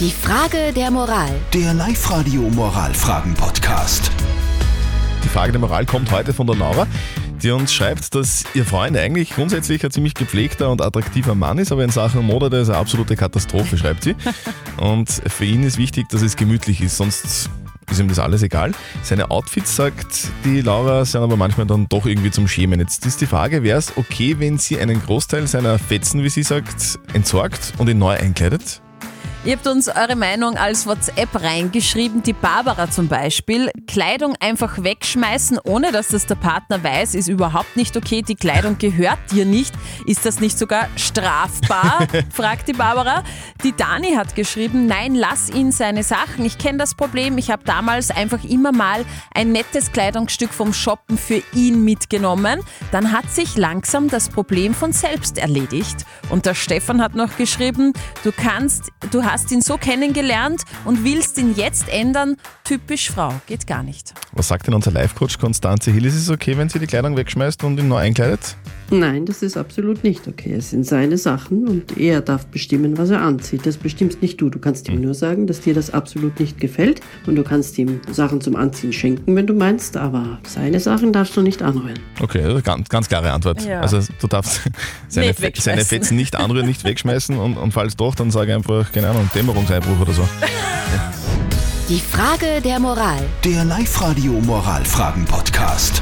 Die Frage der Moral. Der Live-Radio Moralfragen-Podcast. Die Frage der Moral kommt heute von der Laura, die uns schreibt, dass ihr Freund eigentlich grundsätzlich ein ziemlich gepflegter und attraktiver Mann ist, aber in Sachen Mode der ist eine absolute Katastrophe, schreibt sie. Und für ihn ist wichtig, dass es gemütlich ist, sonst ist ihm das alles egal. Seine Outfits, sagt die Laura, sind aber manchmal dann doch irgendwie zum Schämen. Jetzt ist die Frage, wäre es okay, wenn sie einen Großteil seiner Fetzen, wie sie sagt, entsorgt und ihn neu einkleidet? Ihr habt uns eure Meinung als WhatsApp reingeschrieben. Die Barbara zum Beispiel. Kleidung einfach wegschmeißen, ohne dass das der Partner weiß, ist überhaupt nicht okay. Die Kleidung gehört dir nicht. Ist das nicht sogar strafbar? fragt die Barbara. Die Dani hat geschrieben, nein, lass ihn seine Sachen. Ich kenne das Problem. Ich habe damals einfach immer mal ein nettes Kleidungsstück vom Shoppen für ihn mitgenommen. Dann hat sich langsam das Problem von selbst erledigt. Und der Stefan hat noch geschrieben, du kannst, du hast ihn so kennengelernt und willst ihn jetzt ändern. Typisch Frau, geht gar nicht. Was sagt denn unser Life-Coach Konstanze Hill? Ist es okay, wenn sie die Kleidung wegschmeißt und ihn neu einkleidet? Nein, das ist absolut nicht okay. Es sind seine Sachen und er darf bestimmen, was er anzieht. Das bestimmst nicht du. Du kannst ihm nur sagen, dass dir das absolut nicht gefällt und du kannst ihm Sachen zum Anziehen schenken, wenn du meinst, aber seine Sachen darfst du nicht anrühren. Okay, also ganz, ganz klare Antwort. Ja. Also du darfst seine, seine Fetzen nicht anrühren, nicht wegschmeißen und, und falls doch, dann sage einfach, keine Ahnung, Dämmerungseinbruch oder so. Die Frage der Moral. Der Live-Radio Moralfragen-Podcast.